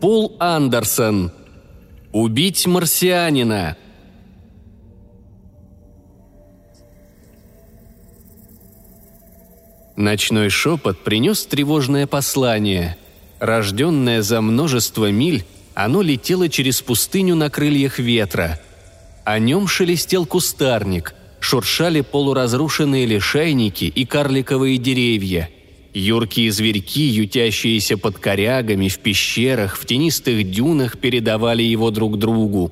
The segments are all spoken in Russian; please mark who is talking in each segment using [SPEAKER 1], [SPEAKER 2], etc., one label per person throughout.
[SPEAKER 1] Пол Андерсон. Убить марсианина. Ночной шепот принес тревожное послание. Рожденное за множество миль, оно летело через пустыню на крыльях ветра. О нем шелестел кустарник, шуршали полуразрушенные лишайники и карликовые деревья. Юркие зверьки, ютящиеся под корягами, в пещерах, в тенистых дюнах, передавали его друг другу.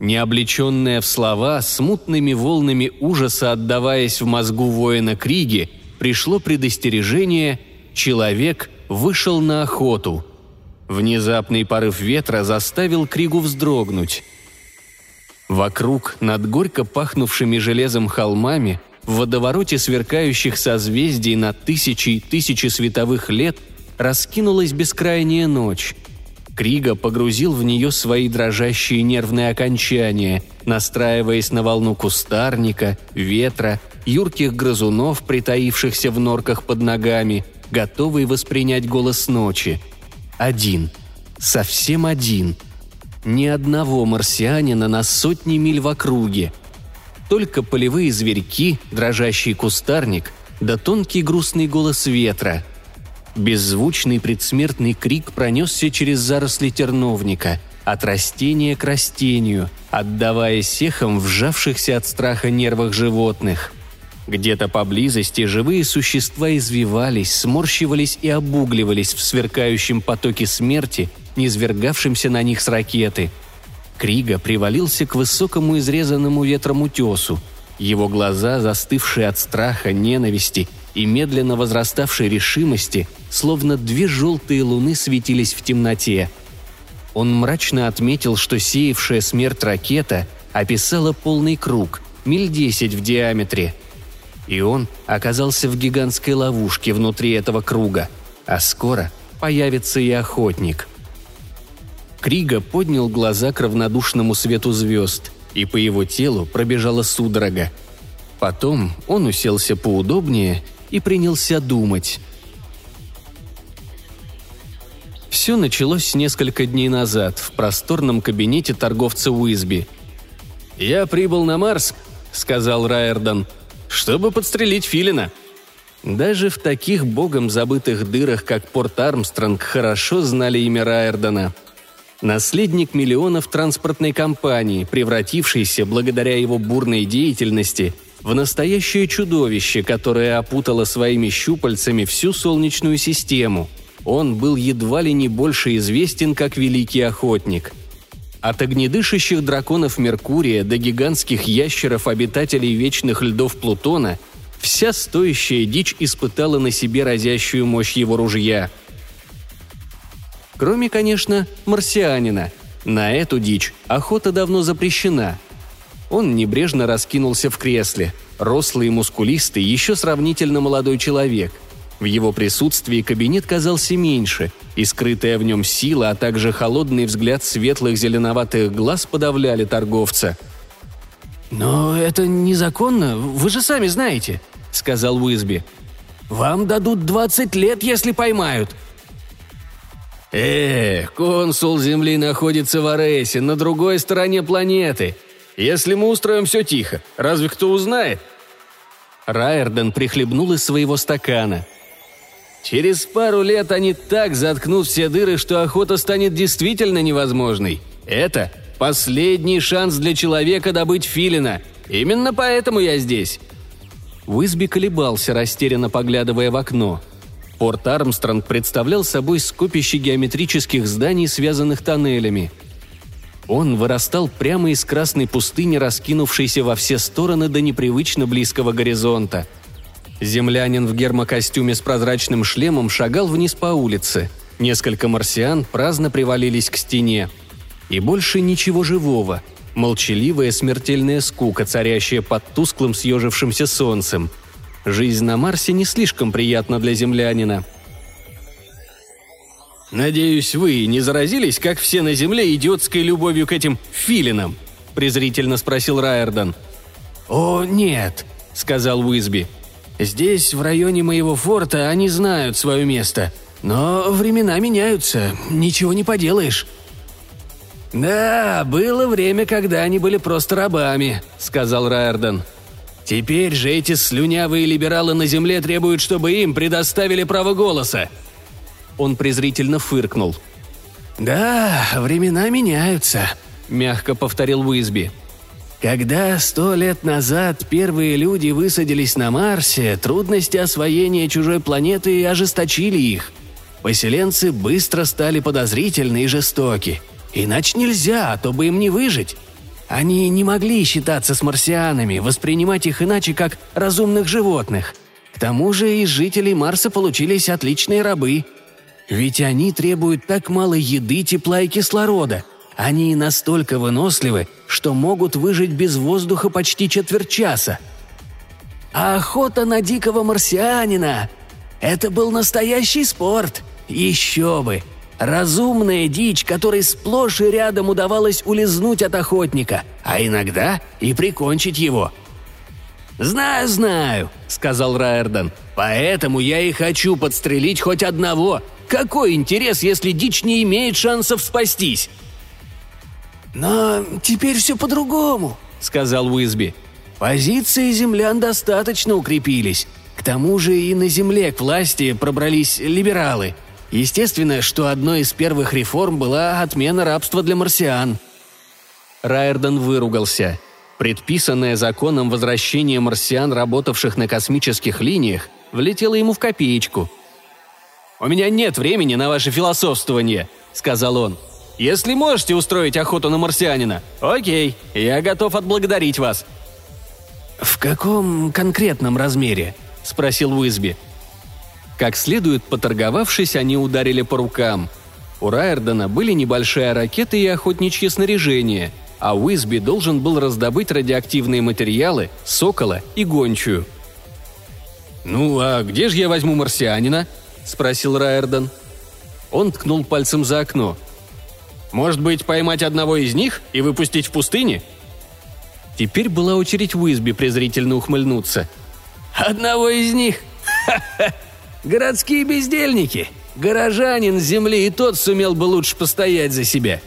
[SPEAKER 1] Необлеченное в слова, смутными волнами ужаса отдаваясь в мозгу воина Криги, пришло предостережение «Человек вышел на охоту». Внезапный порыв ветра заставил Кригу вздрогнуть. Вокруг, над горько пахнувшими железом холмами, в водовороте сверкающих созвездий на тысячи и тысячи световых лет раскинулась бескрайняя ночь. Крига погрузил в нее свои дрожащие нервные окончания, настраиваясь на волну кустарника, ветра юрких грызунов, притаившихся в норках под ногами, готовый воспринять голос ночи. Один. Совсем один. Ни одного марсианина на сотни миль в округе. Только полевые зверьки, дрожащий кустарник, да тонкий грустный голос ветра. Беззвучный предсмертный крик пронесся через заросли терновника, от растения к растению, отдавая сехам вжавшихся от страха нервах животных – где-то поблизости живые существа извивались, сморщивались и обугливались в сверкающем потоке смерти, низвергавшемся на них с ракеты. Крига привалился к высокому изрезанному ветром утесу. Его глаза, застывшие от страха, ненависти и медленно возраставшей решимости, словно две желтые луны светились в темноте. Он мрачно отметил, что сеявшая смерть ракета описала полный круг, миль десять в диаметре – и он оказался в гигантской ловушке внутри этого круга, а скоро появится и охотник. Крига поднял глаза к равнодушному свету звезд, и по его телу пробежала судорога. Потом он уселся поудобнее и принялся думать. Все началось несколько дней назад в просторном кабинете торговца Уизби. «Я прибыл на Марс», — сказал Райердон, — чтобы подстрелить филина. Даже в таких богом забытых дырах, как Порт Армстронг, хорошо знали имя Райердона. Наследник миллионов транспортной компании, превратившийся благодаря его бурной деятельности в настоящее чудовище, которое опутало своими щупальцами всю Солнечную систему. Он был едва ли не больше известен как Великий Охотник – от огнедышащих драконов Меркурия до гигантских ящеров, обитателей вечных льдов Плутона, вся стоящая дичь испытала на себе разящую мощь его ружья. Кроме, конечно, марсианина. На эту дичь охота давно запрещена. Он небрежно раскинулся в кресле, рослый и мускулистый, еще сравнительно молодой человек – в его присутствии кабинет казался меньше, и скрытая в нем сила, а также холодный взгляд светлых зеленоватых глаз подавляли торговца.
[SPEAKER 2] «Но это незаконно, вы же сами знаете», — сказал Уизби. «Вам дадут 20 лет, если поймают».
[SPEAKER 1] «Э, консул Земли находится в Аресе, на другой стороне планеты. Если мы устроим все тихо, разве кто узнает?»
[SPEAKER 2] Райерден прихлебнул из своего стакана —
[SPEAKER 1] Через пару лет они так заткнут все дыры, что охота станет действительно невозможной. Это последний шанс для человека добыть филина. Именно поэтому я здесь».
[SPEAKER 2] Уизби колебался, растерянно поглядывая в окно. Порт Армстронг представлял собой скопище геометрических зданий, связанных тоннелями. Он вырастал прямо из красной пустыни, раскинувшейся во все стороны до непривычно близкого горизонта – Землянин в гермокостюме с прозрачным шлемом шагал вниз по улице. Несколько марсиан праздно привалились к стене. И больше ничего живого. Молчаливая смертельная скука, царящая под тусклым съежившимся солнцем. Жизнь на Марсе не слишком приятна для землянина.
[SPEAKER 1] «Надеюсь, вы не заразились, как все на Земле, идиотской любовью к этим филинам?» – презрительно спросил Райердон.
[SPEAKER 2] «О, нет», – сказал Уизби. Здесь, в районе моего форта, они знают свое место. Но времена меняются, ничего не поделаешь». «Да, было время, когда они были просто рабами», — сказал Райерден. «Теперь же эти слюнявые либералы на земле требуют, чтобы им предоставили право голоса». Он презрительно фыркнул. «Да, времена меняются», — мягко повторил Уизби. Когда сто лет назад первые люди высадились на Марсе, трудности освоения чужой планеты ожесточили их. Поселенцы быстро стали подозрительны и жестоки. Иначе нельзя, а то бы им не выжить. Они не могли считаться с марсианами, воспринимать их иначе, как разумных животных. К тому же из жителей Марса получились отличные рабы. Ведь они требуют так мало еды, тепла и кислорода – они настолько выносливы, что могут выжить без воздуха почти четверть часа. А охота на дикого марсианина – это был настоящий спорт. Еще бы! Разумная дичь, которой сплошь и рядом удавалось улизнуть от охотника, а иногда и прикончить его. «Знаю, знаю», — сказал Райерден. «Поэтому я и хочу подстрелить хоть одного. Какой интерес, если дичь не имеет шансов спастись?» «Но теперь все по-другому», — сказал Уизби. «Позиции землян достаточно укрепились. К тому же и на земле к власти пробрались либералы. Естественно, что одной из первых реформ была отмена рабства для марсиан». Райерден выругался. Предписанное законом возвращение марсиан, работавших на космических линиях, влетело ему в копеечку. «У меня нет времени на ваше философствование», — сказал он. Если можете устроить охоту на марсианина, окей, я готов отблагодарить вас». «В каком конкретном размере?» – спросил Уизби. Как следует поторговавшись, они ударили по рукам. У Райердена были небольшая ракета и охотничье снаряжение, а Уизби должен был раздобыть радиоактивные материалы, сокола и гончую. «Ну, а где же я возьму марсианина?» – спросил Райерден. Он ткнул пальцем за окно – может быть, поймать одного из них и выпустить в пустыне?» Теперь была очередь Уизби презрительно ухмыльнуться. «Одного из них? Ха-ха! Городские бездельники! Горожанин земли и тот сумел бы лучше постоять за себя!»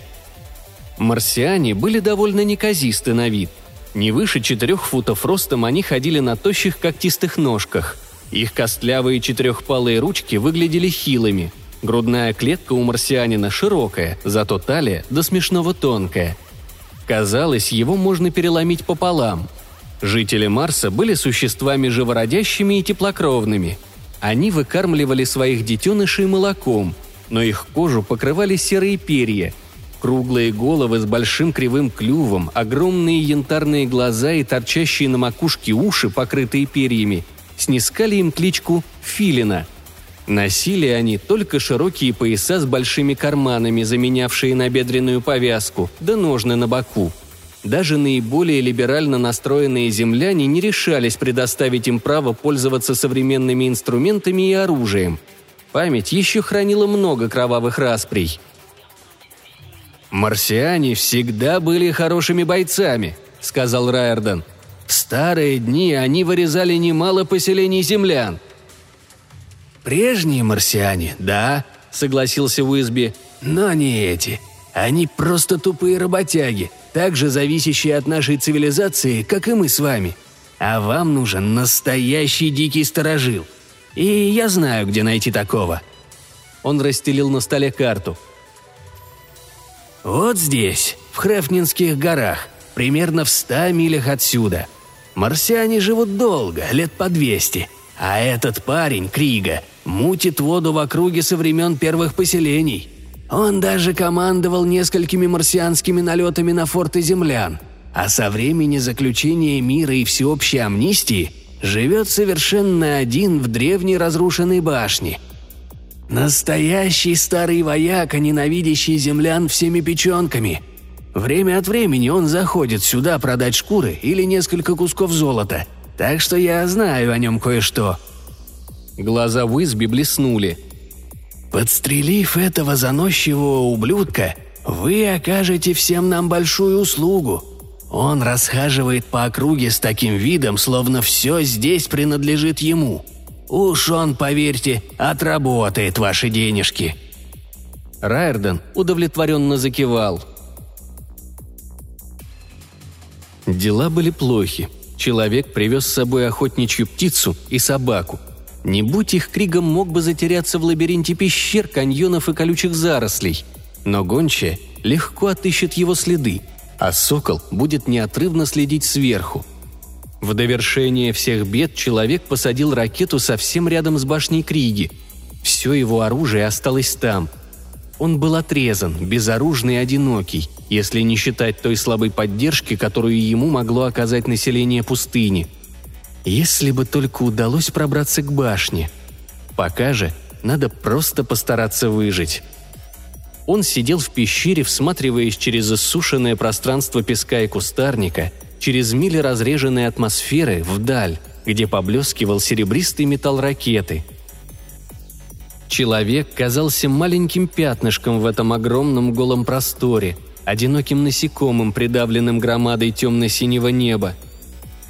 [SPEAKER 2] Марсиане были довольно неказисты на вид. Не выше четырех футов ростом они ходили на тощих когтистых ножках. Их костлявые четырехпалые ручки выглядели хилыми – Грудная клетка у марсианина широкая, зато талия до смешного тонкая. Казалось, его можно переломить пополам. Жители Марса были существами живородящими и теплокровными. Они выкармливали своих детенышей молоком, но их кожу покрывали серые перья. Круглые головы с большим кривым клювом, огромные янтарные глаза и торчащие на макушке уши, покрытые перьями, снискали им кличку «Филина», Носили они только широкие пояса с большими карманами, заменявшие набедренную повязку, да ножны на боку. Даже наиболее либерально настроенные земляне не решались предоставить им право пользоваться современными инструментами и оружием. Память еще хранила много кровавых расприй. «Марсиане всегда были хорошими бойцами», — сказал Райерден. «В старые дни они вырезали немало поселений землян — «Прежние марсиане, да», — согласился Уизби, — «но не эти. Они просто тупые работяги, так же зависящие от нашей цивилизации, как и мы с вами. А вам нужен настоящий дикий сторожил. И я знаю, где найти такого». Он расстелил на столе карту. «Вот здесь, в Хрефнинских горах, примерно в ста милях отсюда. Марсиане живут долго, лет по двести, а этот парень, Крига, мутит воду в округе со времен первых поселений. Он даже командовал несколькими марсианскими налетами на форты землян, а со времени заключения мира и всеобщей амнистии живет совершенно один в древней разрушенной башне. Настоящий старый вояка, ненавидящий землян всеми печенками. Время от времени он заходит сюда продать шкуры или несколько кусков золота, так что я знаю о нем кое-что – Глаза Уизби блеснули. «Подстрелив этого заносчивого ублюдка, вы окажете всем нам большую услугу. Он расхаживает по округе с таким видом, словно все здесь принадлежит ему.
[SPEAKER 3] Уж он, поверьте, отработает ваши денежки».
[SPEAKER 2] Райерден удовлетворенно закивал. Дела были плохи. Человек привез с собой охотничью птицу и собаку. Не будь их кригом, мог бы затеряться в лабиринте пещер, каньонов и колючих зарослей. Но гончая легко отыщет его следы, а сокол будет неотрывно следить сверху. В довершение всех бед человек посадил ракету совсем рядом с башней Криги. Все его оружие осталось там. Он был отрезан, безоружный и одинокий, если не считать той слабой поддержки, которую ему могло оказать население пустыни. Если бы только удалось пробраться к башне. Пока же надо просто постараться выжить. Он сидел в пещере, всматриваясь через иссушенное пространство песка и кустарника – через мили разреженной атмосферы вдаль, где поблескивал серебристый металл ракеты. Человек казался маленьким пятнышком в этом огромном голом просторе, одиноким насекомым, придавленным громадой темно-синего неба.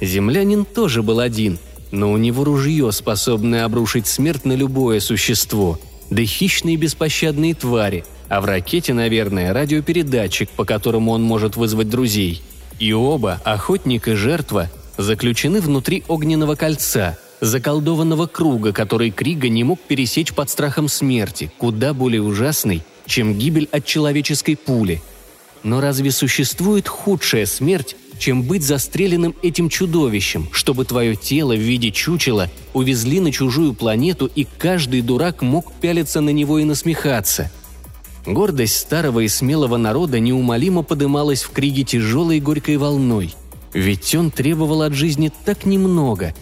[SPEAKER 2] Землянин тоже был один, но у него ружье, способное обрушить смерть на любое существо, да хищные беспощадные твари, а в ракете, наверное, радиопередатчик, по которому он может вызвать друзей – и оба, охотник и жертва, заключены внутри огненного кольца, заколдованного круга, который Крига не мог пересечь под страхом смерти, куда более ужасный, чем гибель от человеческой пули. Но разве существует худшая смерть, чем быть застреленным этим чудовищем, чтобы твое тело в виде чучела увезли на чужую планету и каждый дурак мог пялиться на него и насмехаться – Гордость старого и смелого народа неумолимо подымалась в Криге тяжелой и горькой волной. Ведь он требовал от жизни так немного.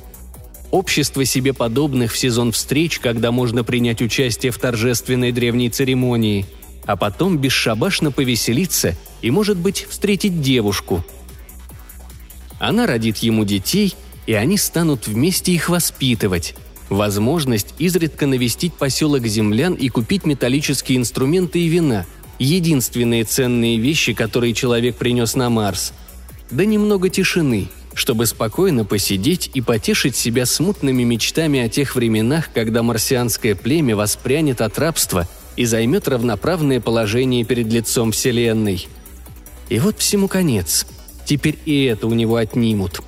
[SPEAKER 2] Общество себе подобных в сезон встреч, когда можно принять участие в торжественной древней церемонии, а потом бесшабашно повеселиться и, может быть, встретить девушку. Она родит ему детей, и они станут вместе их воспитывать – Возможность изредка навестить поселок землян и купить металлические инструменты и вина – единственные ценные вещи, которые человек принес на Марс. Да немного тишины, чтобы спокойно посидеть и потешить себя смутными мечтами о тех временах, когда марсианское племя воспрянет от рабства и займет равноправное положение перед лицом Вселенной. И вот всему конец. Теперь и это у него отнимут.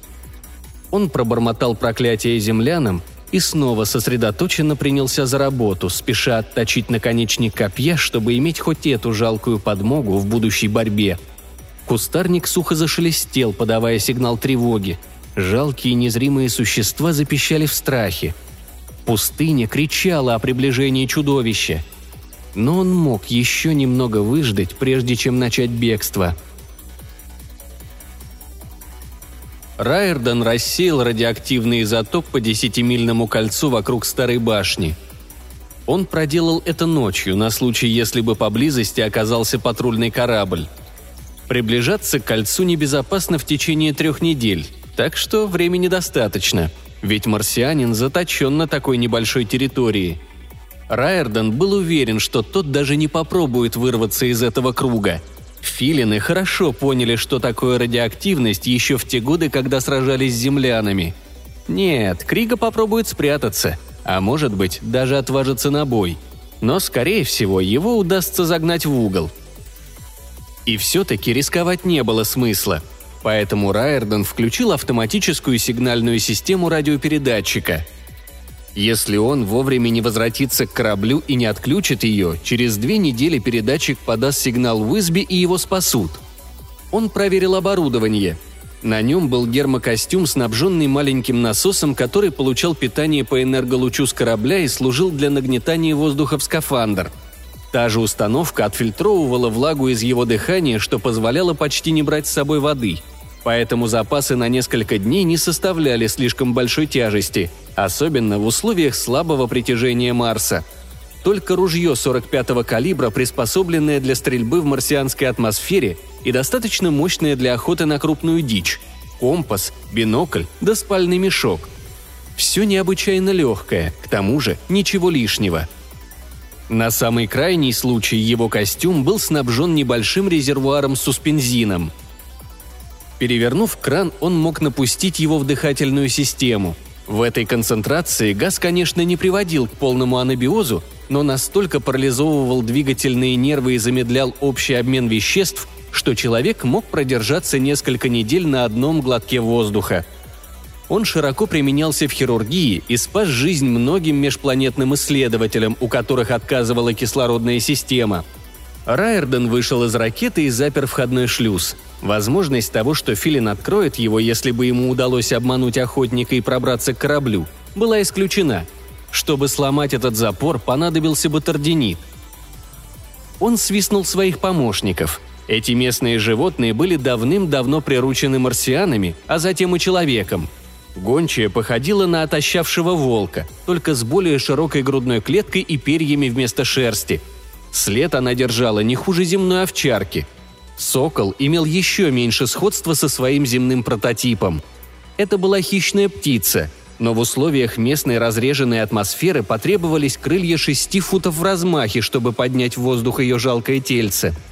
[SPEAKER 2] Он пробормотал проклятие землянам и снова сосредоточенно принялся за работу, спеша отточить наконечник копья, чтобы иметь хоть эту жалкую подмогу в будущей борьбе. Кустарник сухо зашелестел, подавая сигнал тревоги. Жалкие незримые существа запищали в страхе. Пустыня кричала о приближении чудовища. Но он мог еще немного выждать, прежде чем начать бегство – Райерден рассеял радиоактивный изотоп по десятимильному кольцу вокруг старой башни. Он проделал это ночью, на случай, если бы поблизости оказался патрульный корабль. Приближаться к кольцу небезопасно в течение трех недель, так что времени достаточно, ведь марсианин заточен на такой небольшой территории. Райерден был уверен, что тот даже не попробует вырваться из этого круга – Филины хорошо поняли, что такое радиоактивность еще в те годы, когда сражались с землянами. Нет, Крига попробует спрятаться, а может быть, даже отважится на бой. Но, скорее всего, его удастся загнать в угол. И все-таки рисковать не было смысла. Поэтому Райерден включил автоматическую сигнальную систему радиопередатчика – если он вовремя не возвратится к кораблю и не отключит ее, через две недели передатчик подаст сигнал в Уизби и его спасут. Он проверил оборудование. На нем был гермокостюм, снабженный маленьким насосом, который получал питание по энерголучу с корабля и служил для нагнетания воздуха в скафандр. Та же установка отфильтровывала влагу из его дыхания, что позволяло почти не брать с собой воды – Поэтому запасы на несколько дней не составляли слишком большой тяжести, особенно в условиях слабого притяжения Марса. Только ружье 45-го калибра, приспособленное для стрельбы в марсианской атмосфере и достаточно мощное для охоты на крупную дичь, компас, бинокль да спальный мешок. Все необычайно легкое, к тому же ничего лишнего. На самый крайний случай его костюм был снабжен небольшим резервуаром с суспензином – Перевернув кран, он мог напустить его в дыхательную систему. В этой концентрации газ, конечно, не приводил к полному анабиозу, но настолько парализовывал двигательные нервы и замедлял общий обмен веществ, что человек мог продержаться несколько недель на одном глотке воздуха. Он широко применялся в хирургии и спас жизнь многим межпланетным исследователям, у которых отказывала кислородная система. Райерден вышел из ракеты и запер входной шлюз. Возможность того, что Филин откроет его, если бы ему удалось обмануть охотника и пробраться к кораблю, была исключена. Чтобы сломать этот запор, понадобился бы тординит. Он свистнул своих помощников – эти местные животные были давным-давно приручены марсианами, а затем и человеком. Гончая походила на отощавшего волка, только с более широкой грудной клеткой и перьями вместо шерсти. След она держала не хуже земной овчарки. Сокол имел еще меньше сходства со своим земным прототипом. Это была хищная птица, но в условиях местной разреженной атмосферы потребовались крылья шести футов в размахе, чтобы поднять в воздух ее жалкое тельце –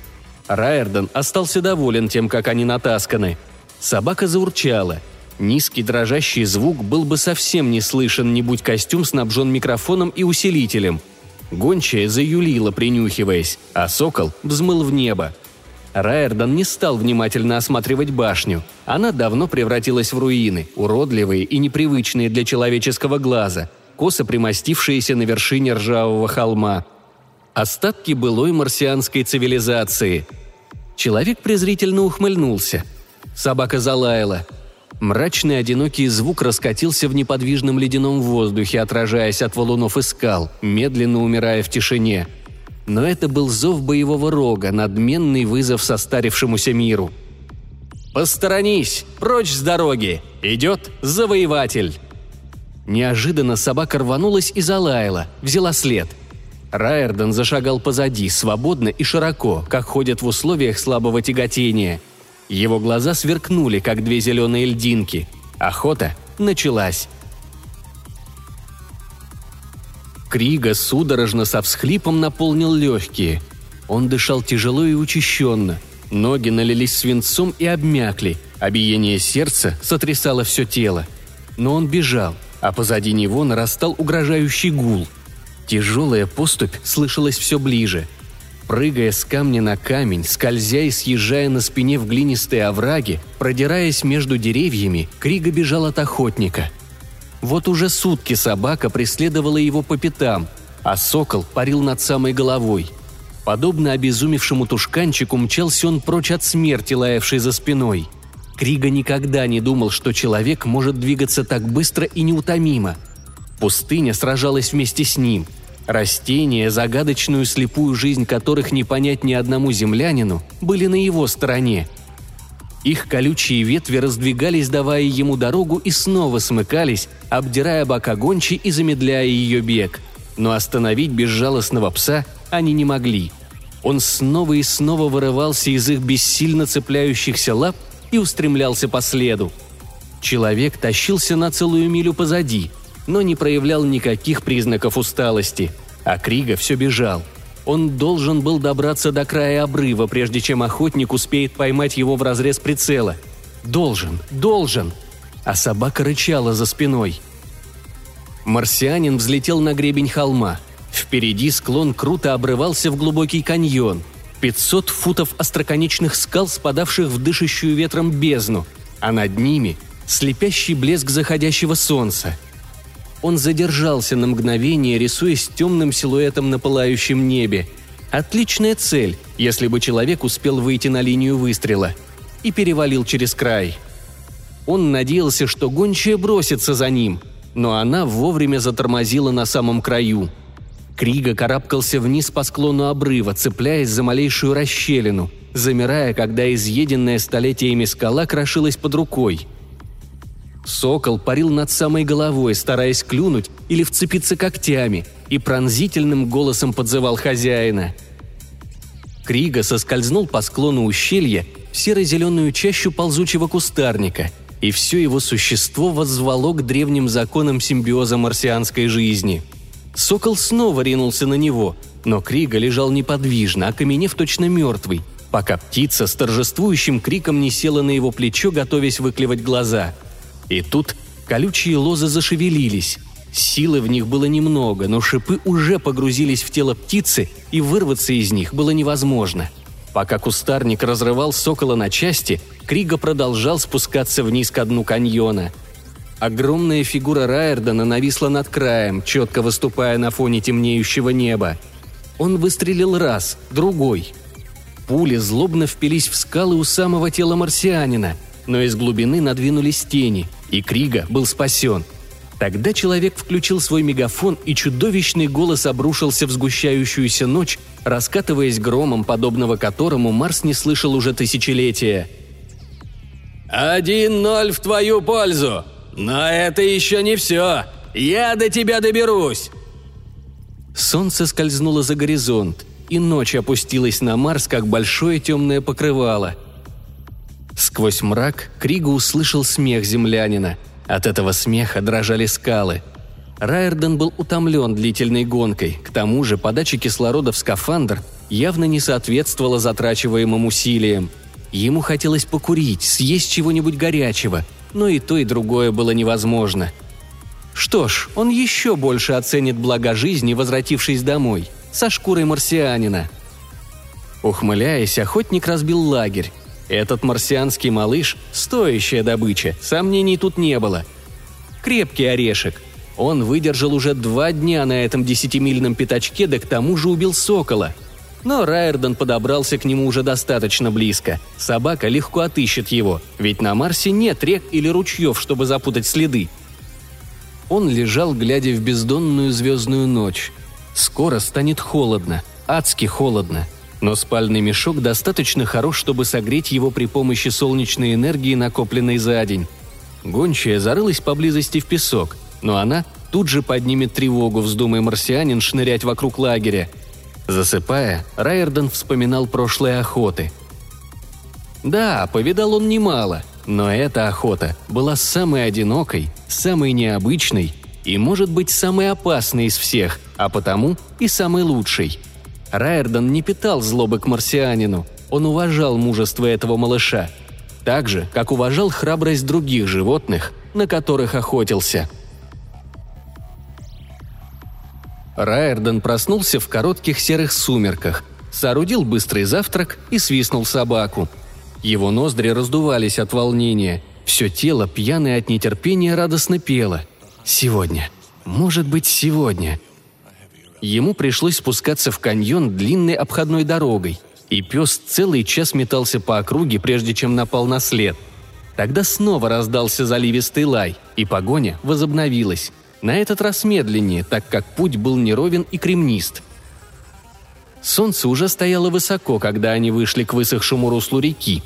[SPEAKER 2] Райерден остался доволен тем, как они натасканы. Собака заурчала. Низкий дрожащий звук был бы совсем не слышен, не будь костюм снабжен микрофоном и усилителем. Гончая заюлила, принюхиваясь, а сокол взмыл в небо. Райерден не стал внимательно осматривать башню. Она давно превратилась в руины, уродливые и непривычные для человеческого глаза, косо примостившиеся на вершине ржавого холма. Остатки былой марсианской цивилизации – Человек презрительно ухмыльнулся. Собака залаяла. Мрачный одинокий звук раскатился в неподвижном ледяном воздухе, отражаясь от валунов и скал, медленно умирая в тишине. Но это был зов боевого рога, надменный вызов состарившемуся миру. «Посторонись! Прочь с дороги! Идет завоеватель!» Неожиданно собака рванулась и залаяла, взяла след – Райерден зашагал позади, свободно и широко, как ходят в условиях слабого тяготения. Его глаза сверкнули, как две зеленые льдинки. Охота началась. Крига судорожно со всхлипом наполнил легкие. Он дышал тяжело и учащенно. Ноги налились свинцом и обмякли, а биение сердца сотрясало все тело. Но он бежал, а позади него нарастал угрожающий гул – Тяжелая поступь слышалась все ближе. Прыгая с камня на камень, скользя и съезжая на спине в глинистые овраги, продираясь между деревьями, Крига бежал от охотника. Вот уже сутки собака преследовала его по пятам, а сокол парил над самой головой. Подобно обезумевшему тушканчику мчался он прочь от смерти, лаявшей за спиной. Крига никогда не думал, что человек может двигаться так быстро и неутомимо. Пустыня сражалась вместе с ним – Растения, загадочную слепую жизнь которых не понять ни одному землянину, были на его стороне. Их колючие ветви раздвигались, давая ему дорогу, и снова смыкались, обдирая бока гончи и замедляя ее бег. Но остановить безжалостного пса они не могли. Он снова и снова вырывался из их бессильно цепляющихся лап и устремлялся по следу. Человек тащился на целую милю позади – но не проявлял никаких признаков усталости. А Крига все бежал. Он должен был добраться до края обрыва, прежде чем охотник успеет поймать его в разрез прицела. Должен, должен. А собака рычала за спиной. Марсианин взлетел на гребень холма. Впереди склон круто обрывался в глубокий каньон. 500 футов остроконечных скал, спадавших в дышащую ветром бездну, а над ними – слепящий блеск заходящего солнца – он задержался на мгновение, рисуясь темным силуэтом на пылающем небе. Отличная цель, если бы человек успел выйти на линию выстрела. И перевалил через край. Он надеялся, что гончая бросится за ним, но она вовремя затормозила на самом краю. Крига карабкался вниз по склону обрыва, цепляясь за малейшую расщелину, замирая, когда изъеденная столетиями скала крошилась под рукой – Сокол парил над самой головой, стараясь клюнуть или вцепиться когтями, и пронзительным голосом подзывал хозяина. Крига соскользнул по склону ущелья в серо-зеленую чащу ползучего кустарника, и все его существо воззвало к древним законам симбиоза марсианской жизни. Сокол снова ринулся на него, но Крига лежал неподвижно, окаменев точно мертвый, пока птица с торжествующим криком не села на его плечо, готовясь выклевать глаза – и тут Колючие лозы зашевелились. Силы в них было немного, но шипы уже погрузились в тело птицы, и вырваться из них было невозможно. Пока кустарник разрывал сокола на части, Крига продолжал спускаться вниз к дну каньона. Огромная фигура Райердена нависла над краем, четко выступая на фоне темнеющего неба. Он выстрелил раз, другой. Пули злобно впились в скалы у самого тела марсианина, но из глубины надвинулись тени, и Крига был спасен – Тогда человек включил свой мегафон, и чудовищный голос обрушился в сгущающуюся ночь, раскатываясь громом, подобного которому Марс не слышал уже тысячелетия. «Один ноль в твою пользу! Но это еще не все! Я до тебя доберусь!» Солнце скользнуло за горизонт, и ночь опустилась на Марс, как большое темное покрывало. Сквозь мрак Крига услышал смех землянина – от этого смеха дрожали скалы. Райерден был утомлен длительной гонкой, к тому же подача кислорода в скафандр явно не соответствовала затрачиваемым усилиям. Ему хотелось покурить, съесть чего-нибудь горячего, но и то, и другое было невозможно. Что ж, он еще больше оценит блага жизни, возвратившись домой, со шкурой марсианина. Ухмыляясь, охотник разбил лагерь, этот марсианский малыш – стоящая добыча, сомнений тут не было. Крепкий орешек. Он выдержал уже два дня на этом десятимильном пятачке, да к тому же убил сокола. Но Райерден подобрался к нему уже достаточно близко. Собака легко отыщет его, ведь на Марсе нет рек или ручьев, чтобы запутать следы. Он лежал, глядя в бездонную звездную ночь. Скоро станет холодно, адски холодно – но спальный мешок достаточно хорош, чтобы согреть его при помощи солнечной энергии, накопленной за день. Гончая зарылась поблизости в песок, но она тут же поднимет тревогу, вздумая марсианин шнырять вокруг лагеря. Засыпая, Райерден вспоминал прошлые охоты. Да, повидал он немало, но эта охота была самой одинокой, самой необычной и, может быть, самой опасной из всех, а потому и самой лучшей – Райердон не питал злобы к марсианину. Он уважал мужество этого малыша. Так же, как уважал храбрость других животных, на которых охотился. Райердон проснулся в коротких серых сумерках, соорудил быстрый завтрак и свистнул собаку. Его ноздри раздувались от волнения. Все тело, пьяное от нетерпения, радостно пело. «Сегодня. Может быть, сегодня. Ему пришлось спускаться в каньон длинной обходной дорогой, и пес целый час метался по округе, прежде чем напал на след. Тогда снова раздался заливистый лай, и погоня возобновилась. На этот раз медленнее, так как путь был неровен и кремнист. Солнце уже стояло высоко, когда они вышли к высохшему руслу реки.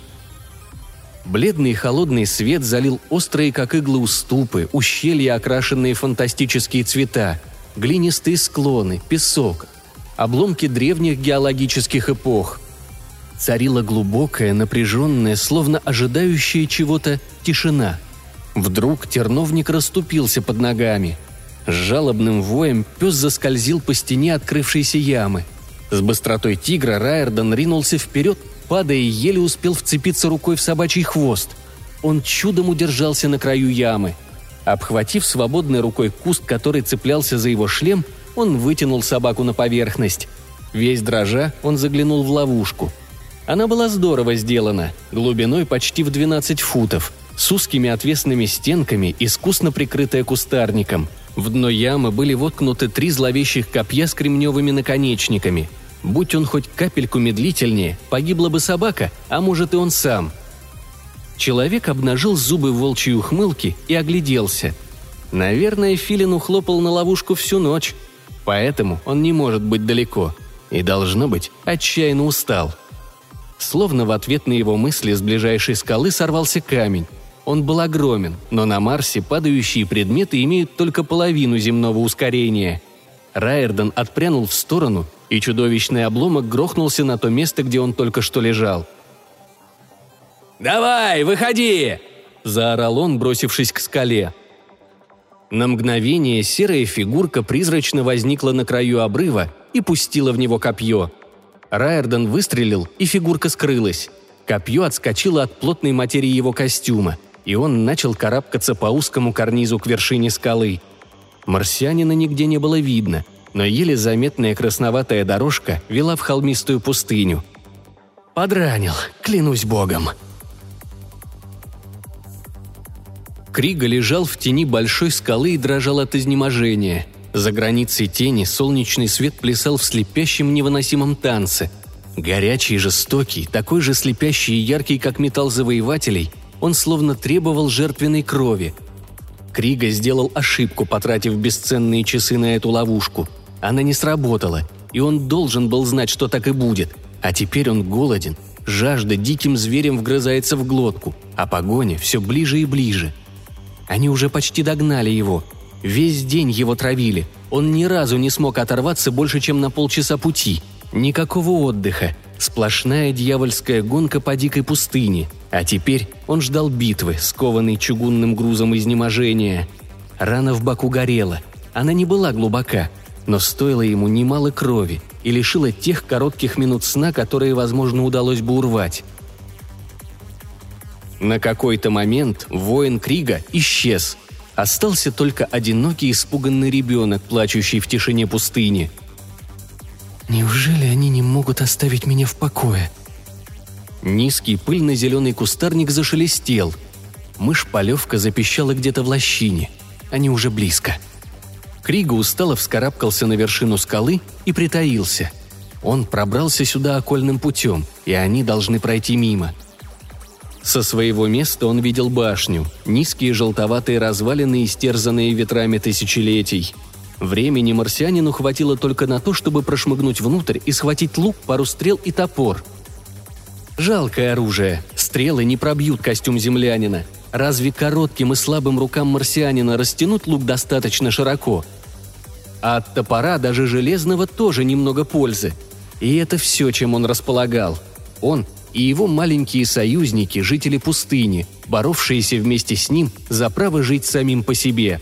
[SPEAKER 2] Бледный и холодный свет залил острые, как иглы, уступы, ущелья, окрашенные фантастические цвета – глинистые склоны, песок, обломки древних геологических эпох. Царила глубокая, напряженная, словно ожидающая чего-то тишина. Вдруг терновник расступился под ногами. С жалобным воем пес заскользил по стене открывшейся ямы. С быстротой тигра Райерден ринулся вперед, падая, еле успел вцепиться рукой в собачий хвост. Он чудом удержался на краю ямы – Обхватив свободной рукой куст, который цеплялся за его шлем, он вытянул собаку на поверхность. Весь дрожа он заглянул в ловушку. Она была здорово сделана, глубиной почти в 12 футов, с узкими отвесными стенками, искусно прикрытая кустарником. В дно ямы были воткнуты три зловещих копья с кремневыми наконечниками. Будь он хоть капельку медлительнее, погибла бы собака, а может и он сам – Человек обнажил зубы волчьей ухмылки и огляделся. Наверное, Филин ухлопал на ловушку всю ночь, поэтому он не может быть далеко и, должно быть, отчаянно устал. Словно в ответ на его мысли с ближайшей скалы сорвался камень. Он был огромен, но на Марсе падающие предметы имеют только половину земного ускорения. Райерден отпрянул в сторону, и чудовищный обломок грохнулся на то место, где он только что лежал – «Давай, выходи!» – заорал он, бросившись к скале. На мгновение серая фигурка призрачно возникла на краю обрыва и пустила в него копье. Райерден выстрелил, и фигурка скрылась. Копье отскочило от плотной материи его костюма. и он начал карабкаться по узкому карнизу к вершине скалы. Марсианина нигде не было видно, но еле заметная красноватая дорожка вела в холмистую пустыню. «Подранил, клянусь богом!» Крига лежал в тени большой скалы и дрожал от изнеможения. За границей тени солнечный свет плясал в слепящем невыносимом танце. Горячий жестокий, такой же слепящий и яркий, как металл завоевателей, он словно требовал жертвенной крови. Крига сделал ошибку, потратив бесценные часы на эту ловушку. Она не сработала, и он должен был знать, что так и будет. А теперь он голоден, жажда диким зверем вгрызается в глотку, а погоня все ближе и ближе – они уже почти догнали его. Весь день его травили. Он ни разу не смог оторваться больше, чем на полчаса пути. Никакого отдыха. Сплошная дьявольская гонка по дикой пустыне. А теперь он ждал битвы, скованный чугунным грузом изнеможения. Рана в боку горела. Она не была глубока, но стоила ему немало крови и лишила тех коротких минут сна, которые, возможно, удалось бы урвать. На какой-то момент воин Крига исчез. Остался только одинокий испуганный ребенок, плачущий в тишине пустыни.
[SPEAKER 1] «Неужели они не могут оставить меня в покое?»
[SPEAKER 2] Низкий пыльно-зеленый кустарник зашелестел. Мышь-полевка запищала где-то в лощине. Они уже близко. Крига устало вскарабкался на вершину скалы и притаился. Он пробрался сюда окольным путем, и они должны пройти мимо – со своего места он видел башню, низкие желтоватые развалины, истерзанные ветрами тысячелетий. Времени марсианину хватило только на то, чтобы прошмыгнуть внутрь и схватить лук, пару стрел и топор. Жалкое оружие. Стрелы не пробьют костюм землянина. Разве коротким и слабым рукам марсианина растянуть лук достаточно широко? А от топора, даже железного, тоже немного пользы. И это все, чем он располагал. Он и его маленькие союзники, жители пустыни, боровшиеся вместе с ним за право жить самим по себе.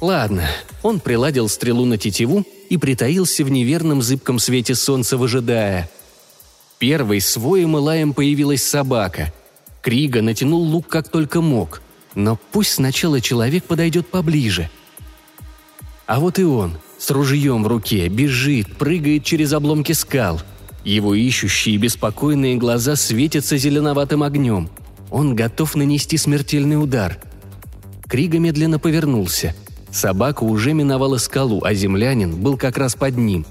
[SPEAKER 2] Ладно, он приладил стрелу на тетиву и притаился в неверном зыбком свете солнца, выжидая. Первой с воем и лаем появилась собака. Крига натянул лук как только мог, но пусть сначала человек подойдет поближе. А вот и он, с ружьем в руке, бежит, прыгает через обломки скал – его ищущие беспокойные глаза светятся зеленоватым огнем. Он готов нанести смертельный удар. Крига медленно повернулся. Собака уже миновала скалу, а землянин был как раз под ним.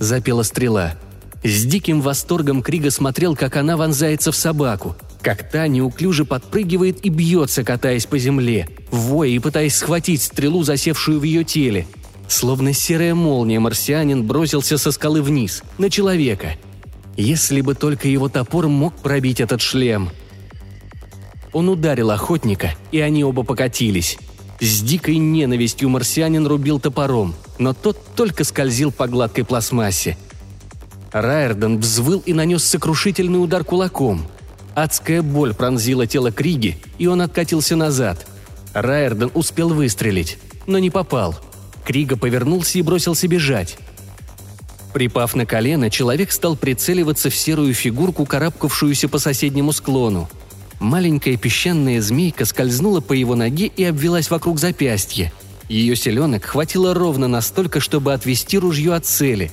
[SPEAKER 2] Запела стрела. С диким восторгом Крига смотрел, как она вонзается в собаку, как та неуклюже подпрыгивает и бьется, катаясь по земле, воя и пытаясь схватить стрелу, засевшую в ее теле – Словно серая молния марсианин бросился со скалы вниз, на человека. Если бы только его топор мог пробить этот шлем. Он ударил охотника, и они оба покатились. С дикой ненавистью марсианин рубил топором, но тот только скользил по гладкой пластмассе. Райерден взвыл и нанес сокрушительный удар кулаком. Адская боль пронзила тело Криги, и он откатился назад. Райерден успел выстрелить, но не попал – Крига повернулся и бросился бежать. Припав на колено, человек стал прицеливаться в серую фигурку, карабкавшуюся по соседнему склону. Маленькая песчаная змейка скользнула по его ноге и обвелась вокруг запястья. Ее селенок хватило ровно настолько, чтобы отвести ружье от цели.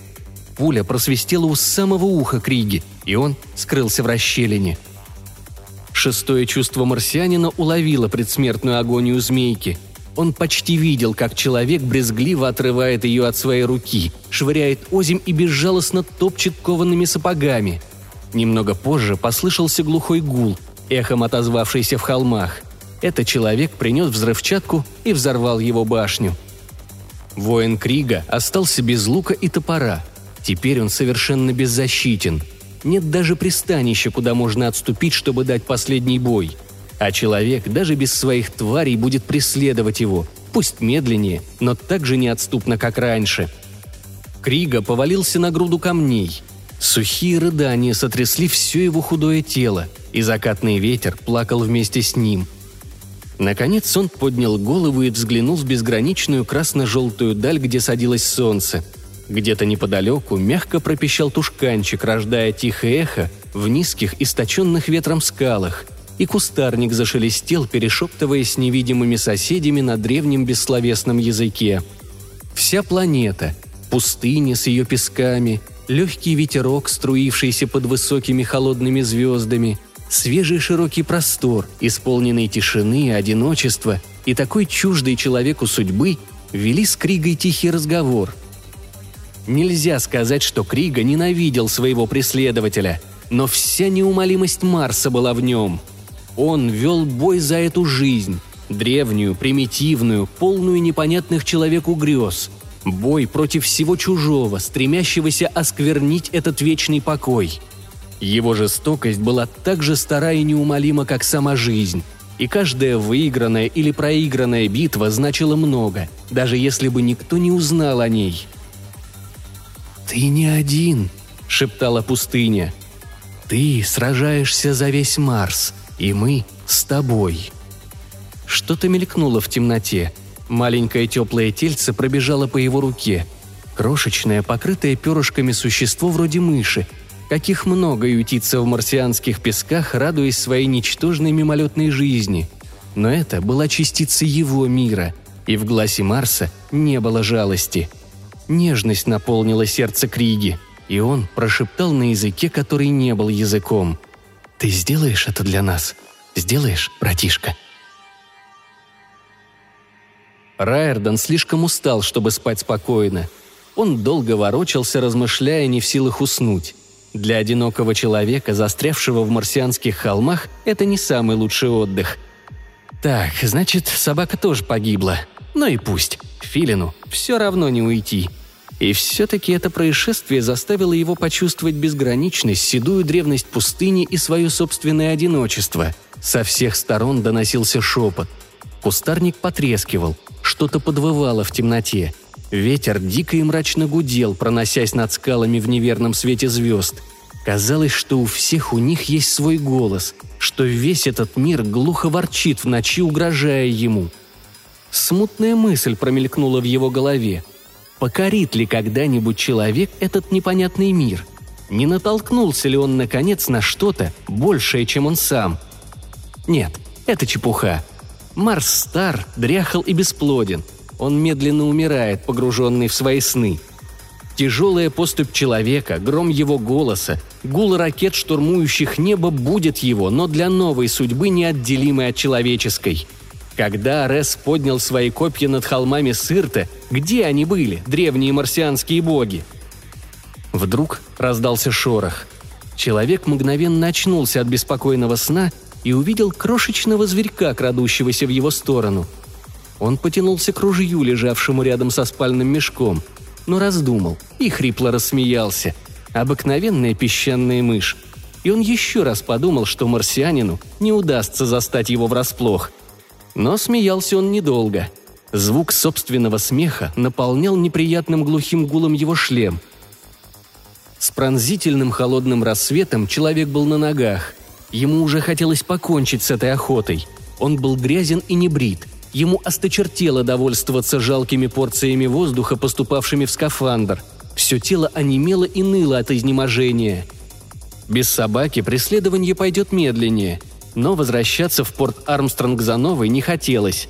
[SPEAKER 2] Пуля просвистела у самого уха Криги, и он скрылся в расщелине. Шестое чувство марсианина уловило предсмертную агонию змейки – он почти видел, как человек брезгливо отрывает ее от своей руки, швыряет озим и безжалостно топчет коваными сапогами. Немного позже послышался глухой гул, эхом отозвавшийся в холмах. Это человек принес взрывчатку и взорвал его башню. Воин Крига остался без лука и топора. Теперь он совершенно беззащитен. Нет даже пристанища, куда можно отступить, чтобы дать последний бой – а человек даже без своих тварей будет преследовать его, пусть медленнее, но так же неотступно, как раньше. Крига повалился на груду камней. Сухие рыдания сотрясли все его худое тело, и закатный ветер плакал вместе с ним. Наконец он поднял голову и взглянул в безграничную красно-желтую даль, где садилось солнце. Где-то неподалеку мягко пропищал тушканчик, рождая тихое эхо в низких, источенных ветром скалах – и кустарник зашелестел, перешептываясь с невидимыми соседями на древнем бессловесном языке. Вся планета, пустыня с ее песками, легкий ветерок, струившийся под высокими холодными звездами, свежий широкий простор, исполненный тишины и одиночества, и такой чуждой человеку судьбы, вели с Кригой тихий разговор. Нельзя сказать, что Крига ненавидел своего преследователя, но вся неумолимость Марса была в нем – он вел бой за эту жизнь, древнюю, примитивную, полную непонятных человеку грез. Бой против всего чужого, стремящегося осквернить этот вечный покой. Его жестокость была так же стара и неумолима, как сама жизнь. И каждая выигранная или проигранная битва значила много, даже если бы никто не узнал о ней. «Ты не один», — шептала пустыня. «Ты сражаешься за весь Марс, и мы с тобой». Что-то мелькнуло в темноте. Маленькое теплое тельце пробежало по его руке. Крошечное, покрытое перышками существо вроде мыши, каких много ютится в марсианских песках, радуясь своей ничтожной мимолетной жизни. Но это была частица его мира, и в гласе Марса не было жалости. Нежность наполнила сердце Криги, и он прошептал на языке, который не был языком – ты сделаешь это для нас? Сделаешь, братишка?» Райердон слишком устал, чтобы спать спокойно. Он долго ворочался, размышляя, не в силах уснуть. Для одинокого человека, застрявшего в марсианских холмах, это не самый лучший отдых. Так, значит, собака тоже погибла. Ну и пусть. Филину все равно не уйти. И все-таки это происшествие заставило его почувствовать безграничность, седую древность пустыни и свое собственное одиночество. Со всех сторон доносился шепот. Кустарник потрескивал, что-то подвывало в темноте. Ветер дико и мрачно гудел, проносясь над скалами в неверном свете звезд. Казалось, что у всех у них есть свой голос, что весь этот мир глухо ворчит в ночи, угрожая ему. Смутная мысль промелькнула в его голове – Покорит ли когда-нибудь человек этот непонятный мир? Не натолкнулся ли он, наконец, на что-то большее, чем он сам? Нет, это чепуха. Марс стар, дряхал и бесплоден. Он медленно умирает, погруженный в свои сны. Тяжелая поступь человека, гром его голоса, гул ракет, штурмующих небо, будет его, но для новой судьбы неотделимой от человеческой – когда Арес поднял свои копья над холмами Сырта, где они были, древние марсианские боги? Вдруг раздался шорох. Человек мгновенно очнулся от беспокойного сна и увидел крошечного зверька, крадущегося в его сторону. Он потянулся к ружью, лежавшему рядом со спальным мешком, но раздумал и хрипло рассмеялся. Обыкновенная песчаная мышь. И он еще раз подумал, что марсианину не удастся застать его врасплох – но смеялся он недолго. Звук собственного смеха наполнял неприятным глухим гулом его шлем. С пронзительным холодным рассветом человек был на ногах. Ему уже хотелось покончить с этой охотой. Он был грязен и небрит. Ему осточертело довольствоваться жалкими порциями воздуха, поступавшими в скафандр. Все тело онемело и ныло от изнеможения. Без собаки преследование пойдет медленнее – но возвращаться в порт Армстронг за новой не хотелось.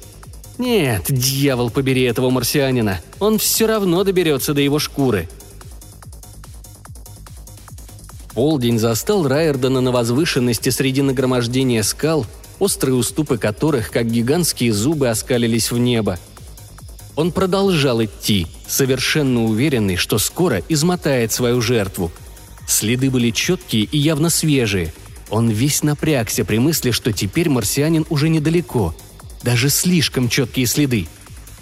[SPEAKER 2] Нет, дьявол побери этого марсианина, он все равно доберется до его шкуры. Полдень застал Райердена на возвышенности среди нагромождения скал, острые уступы которых, как гигантские зубы, оскалились в небо. Он продолжал идти, совершенно уверенный, что скоро измотает свою жертву. Следы были четкие и явно свежие – он весь напрягся при мысли, что теперь марсианин уже недалеко. Даже слишком четкие следы.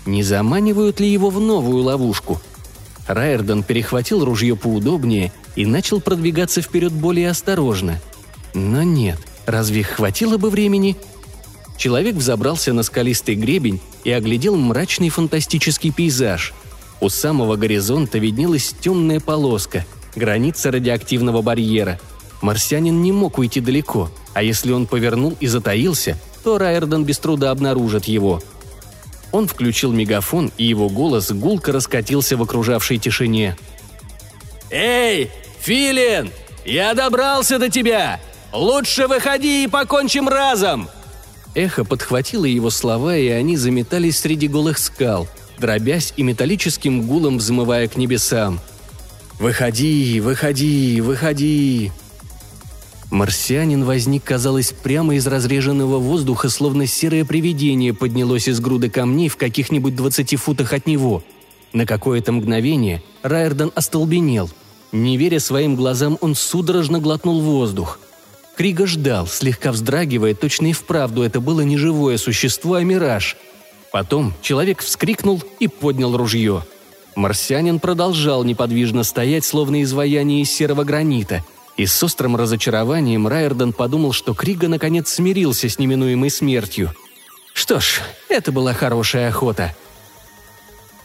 [SPEAKER 2] Не заманивают ли его в новую ловушку? Райердон перехватил ружье поудобнее и начал продвигаться вперед более осторожно. Но нет, разве хватило бы времени? Человек взобрался на скалистый гребень и оглядел мрачный фантастический пейзаж. У самого горизонта виднелась темная полоска, граница радиоактивного барьера – Марсианин не мог уйти далеко, а если он повернул и затаился, то Райерден без труда обнаружит его. Он включил мегафон, и его голос гулко раскатился в окружавшей тишине. «Эй, Филин! Я добрался до тебя! Лучше выходи и покончим разом!» Эхо подхватило его слова, и они заметались среди голых скал, дробясь и металлическим гулом взмывая к небесам. «Выходи, выходи, выходи!» Марсианин возник, казалось, прямо из разреженного воздуха, словно серое привидение поднялось из груды камней в каких-нибудь двадцати футах от него. На какое-то мгновение Райерден остолбенел. Не веря своим глазам, он судорожно глотнул воздух. Крига ждал, слегка вздрагивая, точно и вправду это было не живое существо, а мираж. Потом человек вскрикнул и поднял ружье. Марсианин продолжал неподвижно стоять, словно изваяние из серого гранита – и с острым разочарованием Райерден подумал, что Крига наконец смирился с неминуемой смертью. Что ж, это была хорошая охота.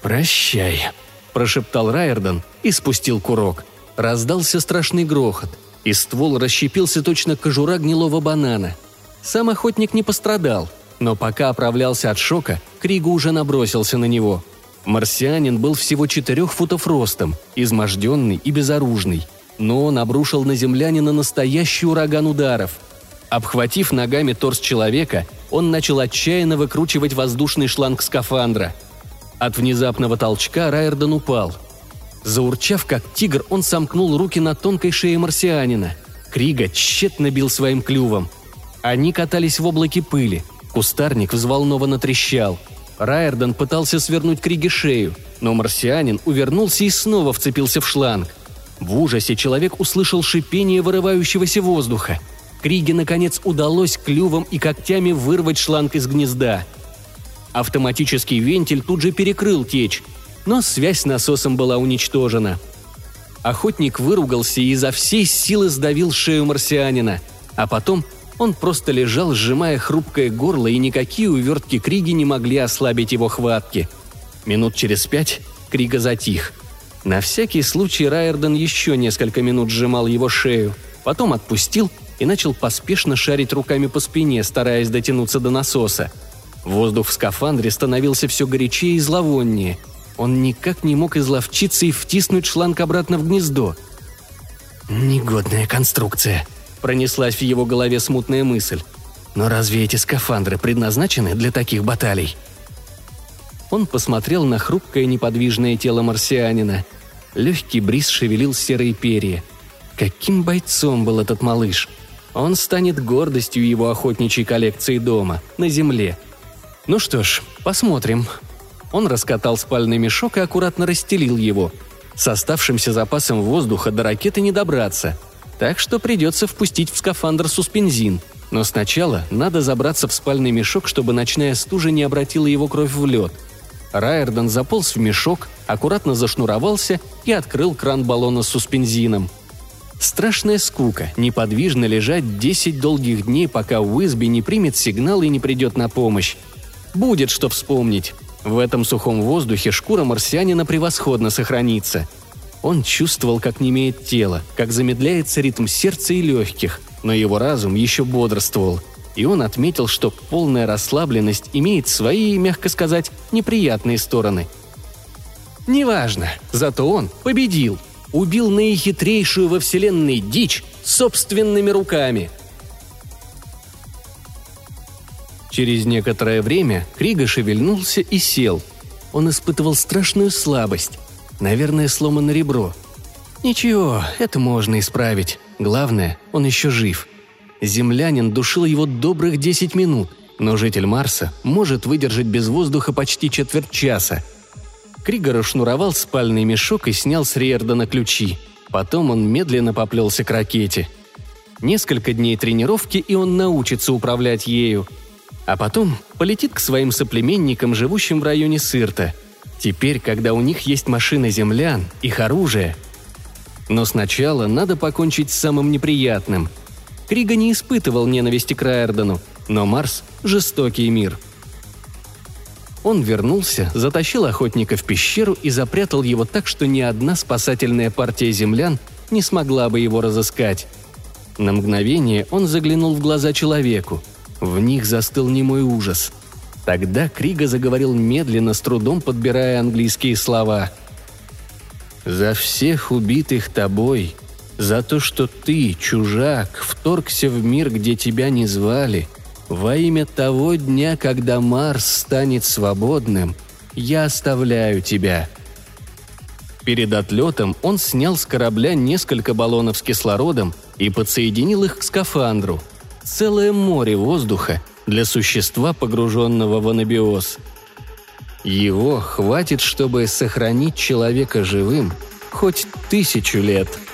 [SPEAKER 2] «Прощай», – прошептал Райерден и спустил курок. Раздался страшный грохот, и ствол расщепился точно кожура гнилого банана. Сам охотник не пострадал, но пока оправлялся от шока, Крига уже набросился на него. Марсианин был всего четырех футов ростом, изможденный и безоружный – но он обрушил на землянина настоящий ураган ударов. Обхватив ногами торс человека, он начал отчаянно выкручивать воздушный шланг скафандра. От внезапного толчка Райерден упал. Заурчав, как тигр, он сомкнул руки на тонкой шее марсианина. Крига тщетно бил своим клювом. Они катались в облаке пыли. Кустарник взволнованно трещал. Райерден пытался свернуть Криге шею, но марсианин увернулся и снова вцепился в шланг – в ужасе человек услышал шипение вырывающегося воздуха. Криге, наконец, удалось клювом и когтями вырвать шланг из гнезда. Автоматический вентиль тут же перекрыл течь, но связь с насосом была уничтожена. Охотник выругался и изо всей силы сдавил шею марсианина, а потом он просто лежал, сжимая хрупкое горло, и никакие увертки Криги не могли ослабить его хватки. Минут через пять Крига затих – на всякий случай Райерден еще несколько минут сжимал его шею, потом отпустил и начал поспешно шарить руками по спине, стараясь дотянуться до насоса. Воздух в скафандре становился все горячее и зловоннее. Он никак не мог изловчиться и втиснуть шланг обратно в гнездо. «Негодная конструкция», — пронеслась в его голове смутная мысль. «Но разве эти скафандры предназначены для таких баталий?» Он посмотрел на хрупкое неподвижное тело марсианина. Легкий бриз шевелил серые перья. Каким бойцом был этот малыш? Он станет гордостью его охотничьей коллекции дома, на земле. Ну что ж, посмотрим. Он раскатал спальный мешок и аккуратно расстелил его. С оставшимся запасом воздуха до ракеты не добраться. Так что придется впустить в скафандр суспензин. Но сначала надо забраться в спальный мешок, чтобы ночная стужа не обратила его кровь в лед – Райерден заполз в мешок, аккуратно зашнуровался и открыл кран баллона с суспензином. Страшная скука, неподвижно лежать 10 долгих дней, пока Уизби не примет сигнал и не придет на помощь. Будет что вспомнить. В этом сухом воздухе шкура марсианина превосходно сохранится. Он чувствовал, как немеет тело, как замедляется ритм сердца и легких, но его разум еще бодрствовал – и он отметил, что полная расслабленность имеет свои, мягко сказать, неприятные стороны. Неважно, зато он победил, убил наихитрейшую во вселенной дичь собственными руками. Через некоторое время Крига шевельнулся и сел. Он испытывал страшную слабость. Наверное, сломано ребро. Ничего, это можно исправить. Главное, он еще жив – Землянин душил его добрых 10 минут, но житель Марса может выдержать без воздуха почти четверть часа. Кригор шнуровал спальный мешок и снял с Риердена ключи. Потом он медленно поплелся к ракете. Несколько дней тренировки, и он научится управлять ею. А потом полетит к своим соплеменникам, живущим в районе Сырта. Теперь, когда у них есть машина землян, их оружие. Но сначала надо покончить с самым неприятным – Крига не испытывал ненависти к Райердену, но Марс – жестокий мир. Он вернулся, затащил охотника в пещеру и запрятал его так, что ни одна спасательная партия землян не смогла бы его разыскать. На мгновение он заглянул в глаза человеку. В них застыл немой ужас. Тогда Крига заговорил медленно, с трудом подбирая английские слова. «За всех убитых тобой
[SPEAKER 1] За то, что ты, чужак, вторгся в мир, где тебя не звали. Во имя того дня, когда Марс станет свободным, я оставляю тебя». Перед отлетом он снял с корабля несколько баллонов с кислородом и подсоединил их к скафандру. Целое море воздуха для существа, погруженного в анабиоз. Его хватит, чтобы сохранить человека живым хоть тысячу лет –